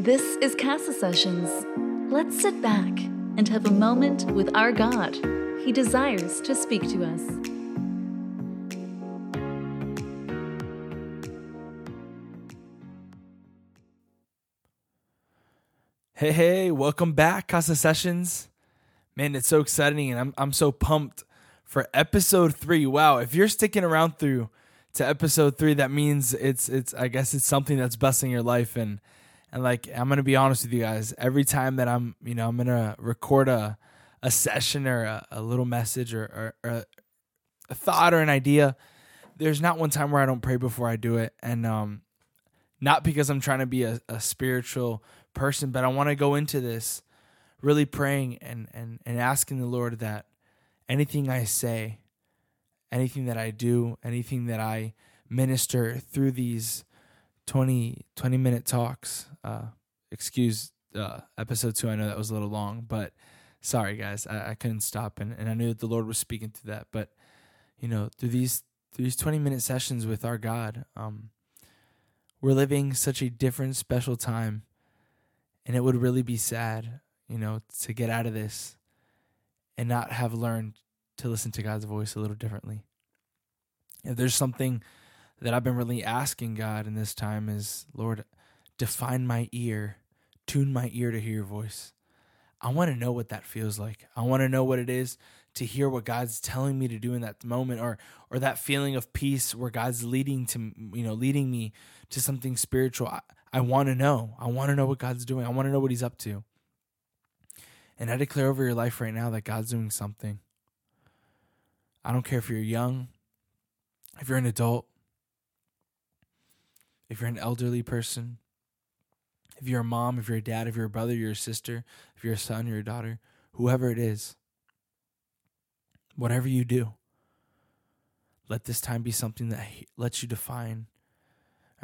This is Casa Sessions. Let's sit back and have a moment with our God. He desires to speak to us. Hey, hey, welcome back, Casa Sessions. Man, it's so exciting and I'm I'm so pumped for episode 3. Wow, if you're sticking around through to episode 3, that means it's it's I guess it's something that's blessing your life and and like I'm gonna be honest with you guys, every time that I'm you know I'm gonna record a a session or a, a little message or, or, or, a thought or an idea, there's not one time where I don't pray before I do it, and um, not because I'm trying to be a, a spiritual person, but I want to go into this really praying and and and asking the Lord that anything I say, anything that I do, anything that I minister through these 20, 20 minute talks. Uh, excuse uh, episode two. I know that was a little long, but sorry guys, I, I couldn't stop, and, and I knew that the Lord was speaking to that. But you know, through these through these twenty minute sessions with our God, um, we're living such a different, special time, and it would really be sad, you know, to get out of this and not have learned to listen to God's voice a little differently. If there's something that I've been really asking God in this time is, Lord, define my ear, tune my ear to hear your voice. I want to know what that feels like. I want to know what it is to hear what God's telling me to do in that moment or or that feeling of peace where God's leading to you know leading me to something spiritual. I, I want to know. I want to know what God's doing. I want to know what he's up to. And I declare over your life right now that God's doing something. I don't care if you're young, if you're an adult, if you're an elderly person, if you're a mom, if you're a dad, if you're a brother, you're a sister, if you're a son, you're a daughter, whoever it is, whatever you do, let this time be something that lets you define.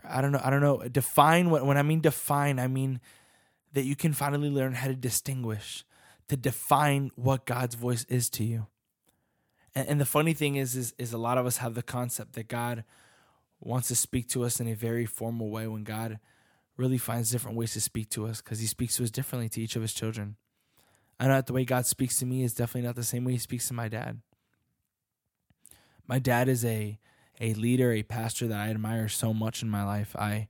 I don't know. I don't know. Define what when I mean define, I mean that you can finally learn how to distinguish, to define what God's voice is to you. And, and the funny thing is, is, is a lot of us have the concept that God wants to speak to us in a very formal way when God really finds different ways to speak to us because he speaks to us differently to each of his children. I know that the way God speaks to me is definitely not the same way he speaks to my dad. My dad is a a leader, a pastor that I admire so much in my life. I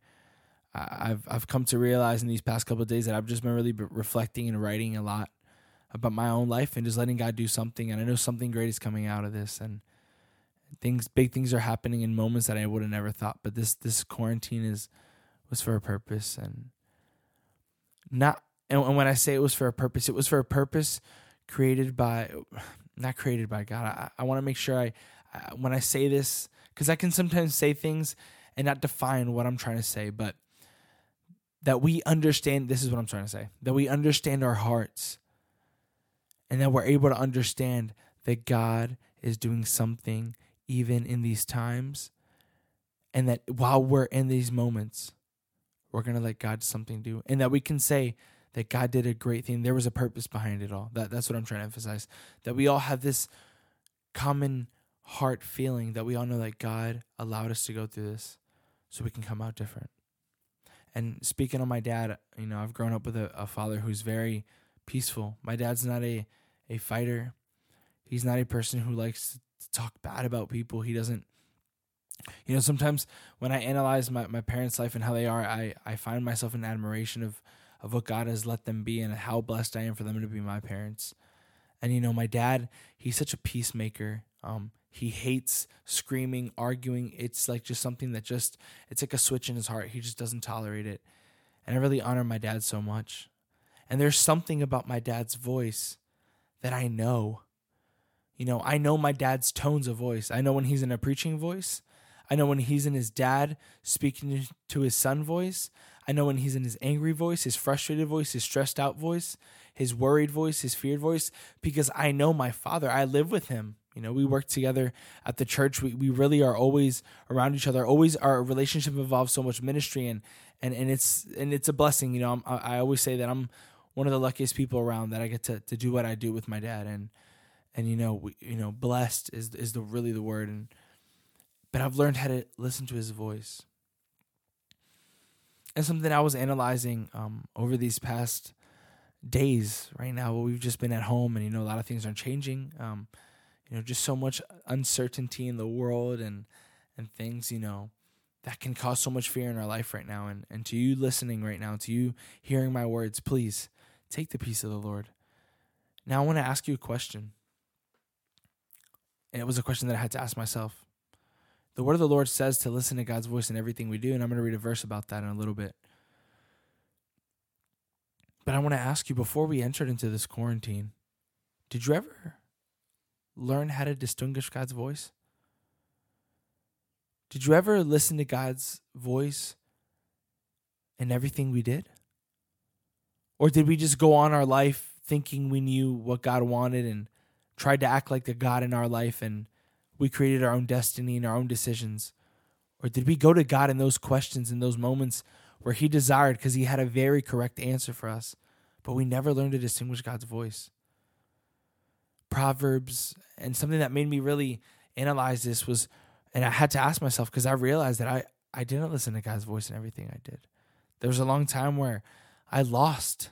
I've I've come to realize in these past couple of days that I've just been really reflecting and writing a lot about my own life and just letting God do something. And I know something great is coming out of this. And things, big things are happening in moments that I would have never thought. But this this quarantine is was for a purpose and not and when I say it was for a purpose, it was for a purpose created by not created by God. I, I want to make sure I, I when I say this because I can sometimes say things and not define what I'm trying to say, but that we understand this is what I'm trying to say. That we understand our hearts and that we're able to understand that God is doing something even in these times and that while we're in these moments we're going to let God something do and that we can say that God did a great thing. There was a purpose behind it all. That that's what I'm trying to emphasize. That we all have this common heart feeling that we all know that God allowed us to go through this so we can come out different. And speaking of my dad, you know, I've grown up with a, a father who's very peaceful. My dad's not a a fighter. He's not a person who likes to talk bad about people. He doesn't you know sometimes when i analyze my, my parents life and how they are i, I find myself in admiration of, of what god has let them be and how blessed i am for them to be my parents. And you know my dad he's such a peacemaker. Um, he hates screaming arguing. It's like just something that just it's like a switch in his heart. He just doesn't tolerate it. And i really honor my dad so much. And there's something about my dad's voice that i know you know i know my dad's tones of voice i know when he's in a preaching voice I know when he's in his dad speaking to his son voice. I know when he's in his angry voice, his frustrated voice, his stressed out voice, his worried voice, his feared voice, because I know my father. I live with him. You know, we work together at the church. We, we really are always around each other. Always our relationship involves so much ministry and and and it's and it's a blessing. You know, I'm, I always say that I'm one of the luckiest people around that I get to, to do what I do with my dad and and you know we, you know blessed is is the really the word and but I've learned how to listen to his voice. and something I was analyzing um, over these past days. Right now, we've just been at home, and you know a lot of things aren't changing. Um, you know, just so much uncertainty in the world, and and things you know that can cause so much fear in our life right now. And and to you listening right now, to you hearing my words, please take the peace of the Lord. Now, I want to ask you a question, and it was a question that I had to ask myself. The word of the Lord says to listen to God's voice in everything we do, and I'm going to read a verse about that in a little bit. But I want to ask you before we entered into this quarantine, did you ever learn how to distinguish God's voice? Did you ever listen to God's voice in everything we did? Or did we just go on our life thinking we knew what God wanted and tried to act like the God in our life and we created our own destiny and our own decisions? Or did we go to God in those questions, in those moments where He desired because He had a very correct answer for us, but we never learned to distinguish God's voice? Proverbs, and something that made me really analyze this was, and I had to ask myself because I realized that I, I didn't listen to God's voice in everything I did. There was a long time where I lost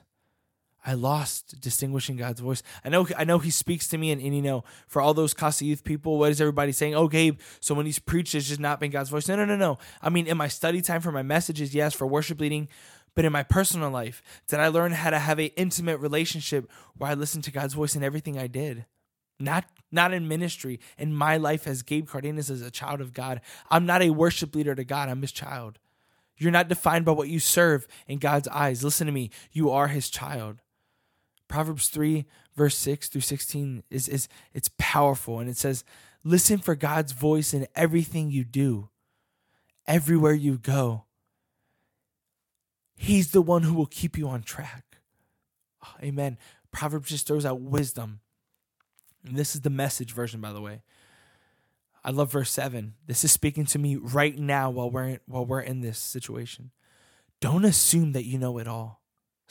I lost distinguishing God's voice. I know I know he speaks to me and, and you know, for all those Casa Youth people, what is everybody saying? Oh, Gabe, so when he's preached, it's just not been God's voice. No, no, no, no. I mean, in my study time for my messages, yes, for worship leading, but in my personal life, did I learn how to have an intimate relationship where I listened to God's voice in everything I did? Not not in ministry, in my life as Gabe Cardenas as a child of God. I'm not a worship leader to God, I'm his child. You're not defined by what you serve in God's eyes. Listen to me. You are his child. Proverbs 3 verse 6 through 16 is is it's powerful and it says listen for God's voice in everything you do. Everywhere you go. He's the one who will keep you on track. Oh, amen. Proverbs just throws out wisdom. And this is the message version by the way. I love verse 7. This is speaking to me right now while we're while we're in this situation. Don't assume that you know it all.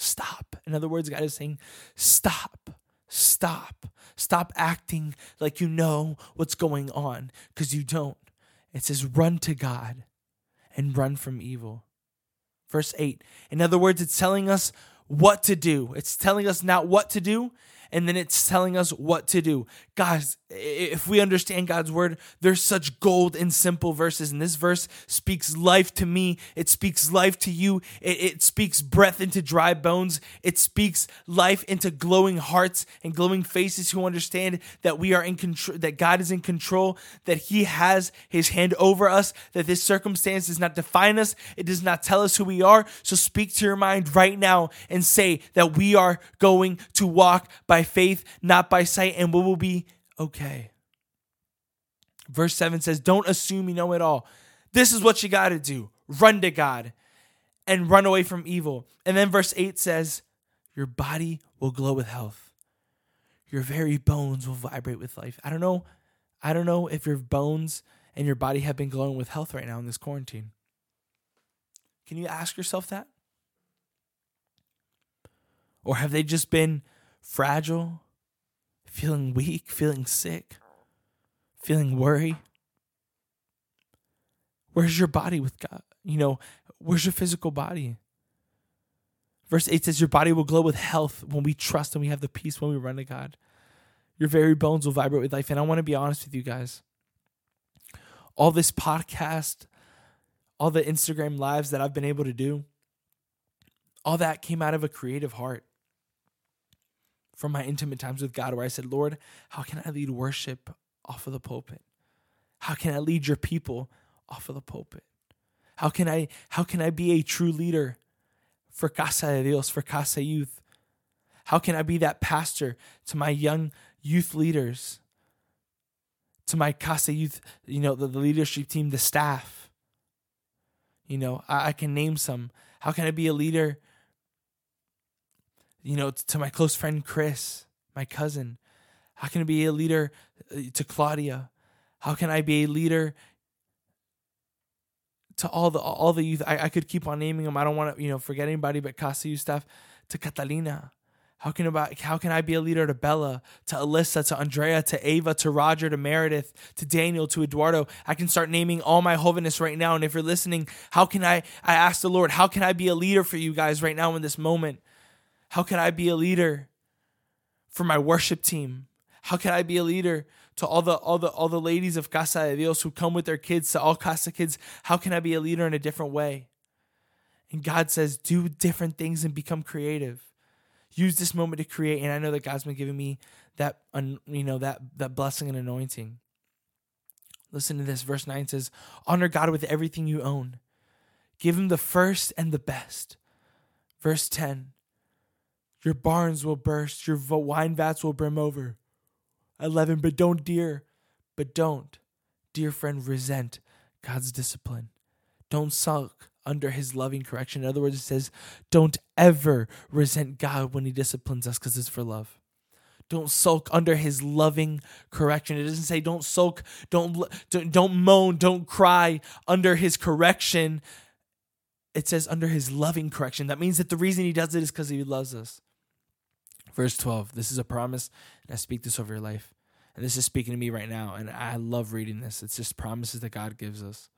Stop. In other words, God is saying, stop. Stop. Stop acting like you know what's going on because you don't. It says, run to God and run from evil. Verse 8. In other words, it's telling us what to do. It's telling us not what to do, and then it's telling us what to do. Guys, if we understand God's word, there's such gold in simple verses. And this verse speaks life to me. It speaks life to you. It, it speaks breath into dry bones. It speaks life into glowing hearts and glowing faces who understand that we are in control, that God is in control, that He has His hand over us, that this circumstance does not define us. It does not tell us who we are. So speak to your mind right now and say that we are going to walk by by faith, not by sight, and we will be okay. Verse 7 says, Don't assume you know it all. This is what you got to do run to God and run away from evil. And then verse 8 says, Your body will glow with health, your very bones will vibrate with life. I don't know. I don't know if your bones and your body have been glowing with health right now in this quarantine. Can you ask yourself that? Or have they just been fragile, feeling weak, feeling sick, feeling worry? Where's your body with God? You know, where's your physical body? Verse 8 says, Your body will glow with health when we trust and we have the peace when we run to God. Your very bones will vibrate with life. And I want to be honest with you guys. All this podcast, all the Instagram lives that I've been able to do, all that came out of a creative heart from my intimate times with God where I said, Lord, how can I lead worship off of the pulpit? How can I lead your people off of the pulpit? How can I how can I be a true leader for Casa de Dios, for Casa Youth? How can I be that pastor to my young youth leaders? To my Casa Youth, you know, the, the leadership team, the staff. You know, I, I can name some. How can I be a leader you know, to my close friend Chris, my cousin? How can I be a leader uh, to Claudia? How can I be a leader to all the all the youth? I, I could keep on naming them. I don't want to, you know, forget anybody but Casa staff to Catalina. How can about how can I be a leader to Bella, to Alyssa, to Andrea, to Ava, to Roger, to Meredith, to Daniel, to Eduardo? I can start naming all my holiness right now. And if you're listening, how can I I ask the Lord, how can I be a leader for you guys right now in this moment? How can I be a leader for my worship team? How can I be a leader to all the all the all the ladies of Casa de Dios who come with their kids to all Casa kids? How can I be a leader in a different way? And God says, do different things and become creative use this moment to create. And I know that God's been giving me that, you know, that that blessing and anointing. Listen to this. Verse 9 says, Honor God with everything you own. Give him the first and the best. Verse 10 Your barns will burst, your wine vats will brim over. 11 But don't, dear, but don't, dear friend, resent God's discipline. Don't sulk under his loving correction. In other words, it says, don't ever resent God when he disciplines us because it's for love. Don't sulk under his loving correction. It doesn't say don't sulk, don't, don't moan, don't cry under his correction. It says under his loving correction. That means that the reason he does it is because he loves us. Verse 12, this is a promise, and I speak this over your life. And this is speaking to me right now, and I love reading this. It's just promises that God gives us.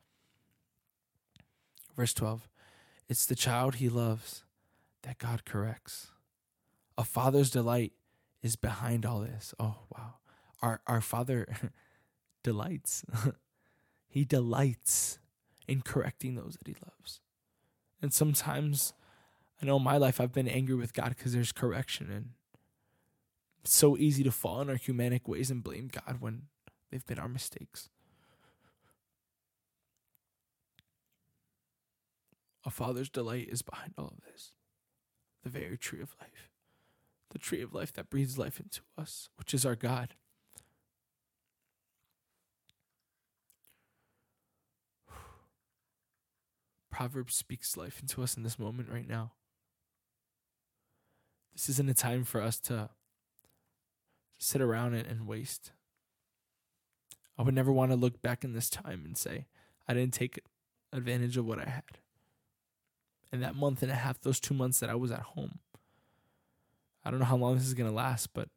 Verse 12 It's the child he loves that God corrects. A father's delight is behind all this. Oh, wow. Our, our father delights. he delights in correcting those that he loves. And sometimes, I know in my life, I've been angry with God because there's correction. And so easy to fall in our humanic ways and blame God when they've been our mistakes. A father's delight is behind all of this. The very tree of life. The tree of life that breathes life into us, which is our God. Proverbs speaks life into us in this moment right now. This isn't a time for us to sit around and, and waste. I would never want to look back in this time and say, I didn't take advantage of what I had in that month and a half, those two months that I was at home. I don't know how long this is going to last, but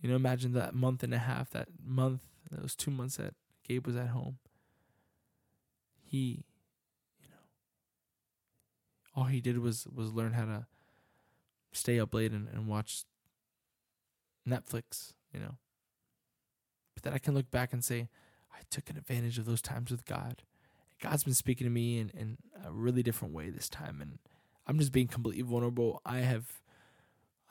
you know, imagine that month and a half, that month, those two months that Gabe was at home. He, you know, all he did was was learn how to stay up late and, and watch Netflix, you know. But then I can look back and say, I took an advantage of those times with God. God's been speaking to me in, in a really different way this time, and I'm just being completely vulnerable. I have,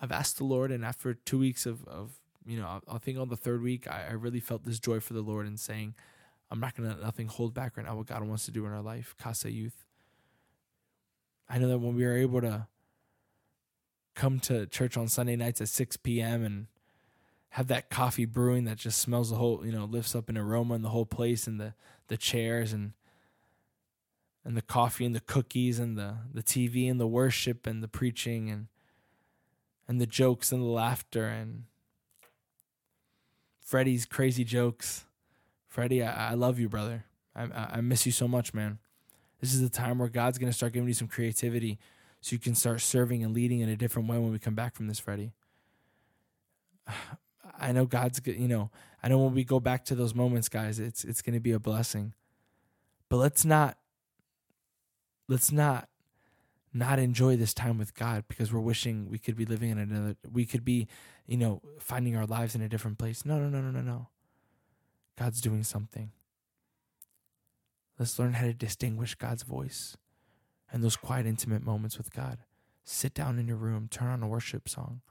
I've asked the Lord, and after two weeks of, of you know, I, think on the third week, I, I really felt this joy for the Lord and saying, I'm not gonna let nothing hold back right now what God wants to do in our life, Casa Youth. I know that when we are able to come to church on Sunday nights at 6 p.m. and have that coffee brewing that just smells the whole, you know, lifts up an aroma in the whole place and the the chairs and and the coffee and the cookies and the, the TV and the worship and the preaching and and the jokes and the laughter and Freddie's crazy jokes. Freddie, I, I love you, brother. I, I miss you so much, man. This is the time where God's going to start giving you some creativity so you can start serving and leading in a different way when we come back from this, Freddie. I know God's, you know, I know when we go back to those moments, guys, it's it's going to be a blessing. But let's not let's not not enjoy this time with God because we're wishing we could be living in another we could be, you know, finding our lives in a different place. No, no, no, no, no, no. God's doing something. Let's learn how to distinguish God's voice and those quiet intimate moments with God. Sit down in your room, turn on a worship song,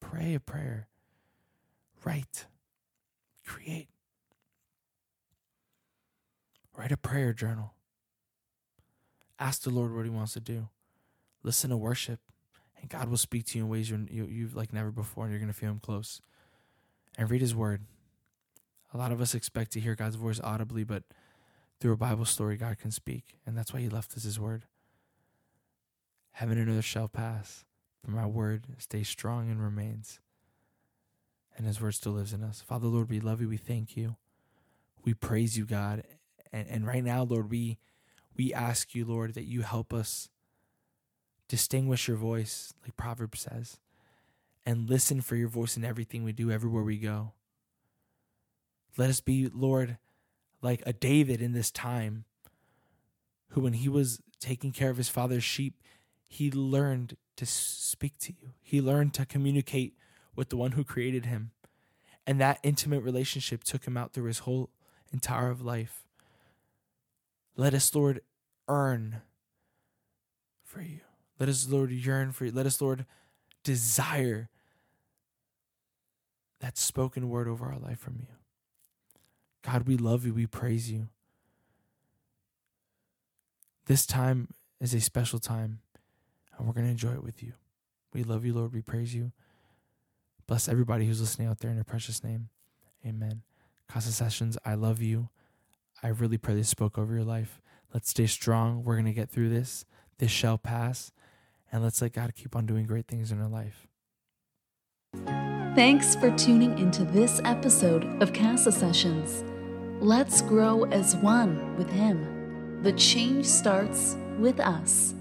pray a prayer, write, create. Write a prayer journal. Ask the Lord what He wants to do. Listen to worship, and God will speak to you in ways you, you, you've like never before, and you're going to feel Him close. And read His Word. A lot of us expect to hear God's voice audibly, but through a Bible story, God can speak, and that's why He left us His Word. Heaven and earth shall pass, but my word stays strong and remains. And his word still lives in us. Father, Lord, we love you. We thank you. We praise you, God. And, and right now, Lord, we we ask you, Lord, that you help us distinguish your voice, like Proverbs says, and listen for your voice in everything we do, everywhere we go. Let us be, Lord, like a David in this time, who, when he was taking care of his father's sheep, he learned to speak to you. He learned to communicate with the one who created him. And that intimate relationship took him out through his whole entire of life. Let us, Lord, earn for you. Let us, Lord, yearn for you. Let us, Lord, desire that spoken word over our life from you. God, we love you. We praise you. This time is a special time, and we're going to enjoy it with you. We love you, Lord. We praise you. Bless everybody who's listening out there in your precious name. Amen. Casa Sessions, I love you. I really pray this spoke over your life. Let's stay strong. We're going to get through this. This shall pass. And let's let God keep on doing great things in our life. Thanks for tuning into this episode of Casa Sessions. Let's grow as one with Him. The change starts with us.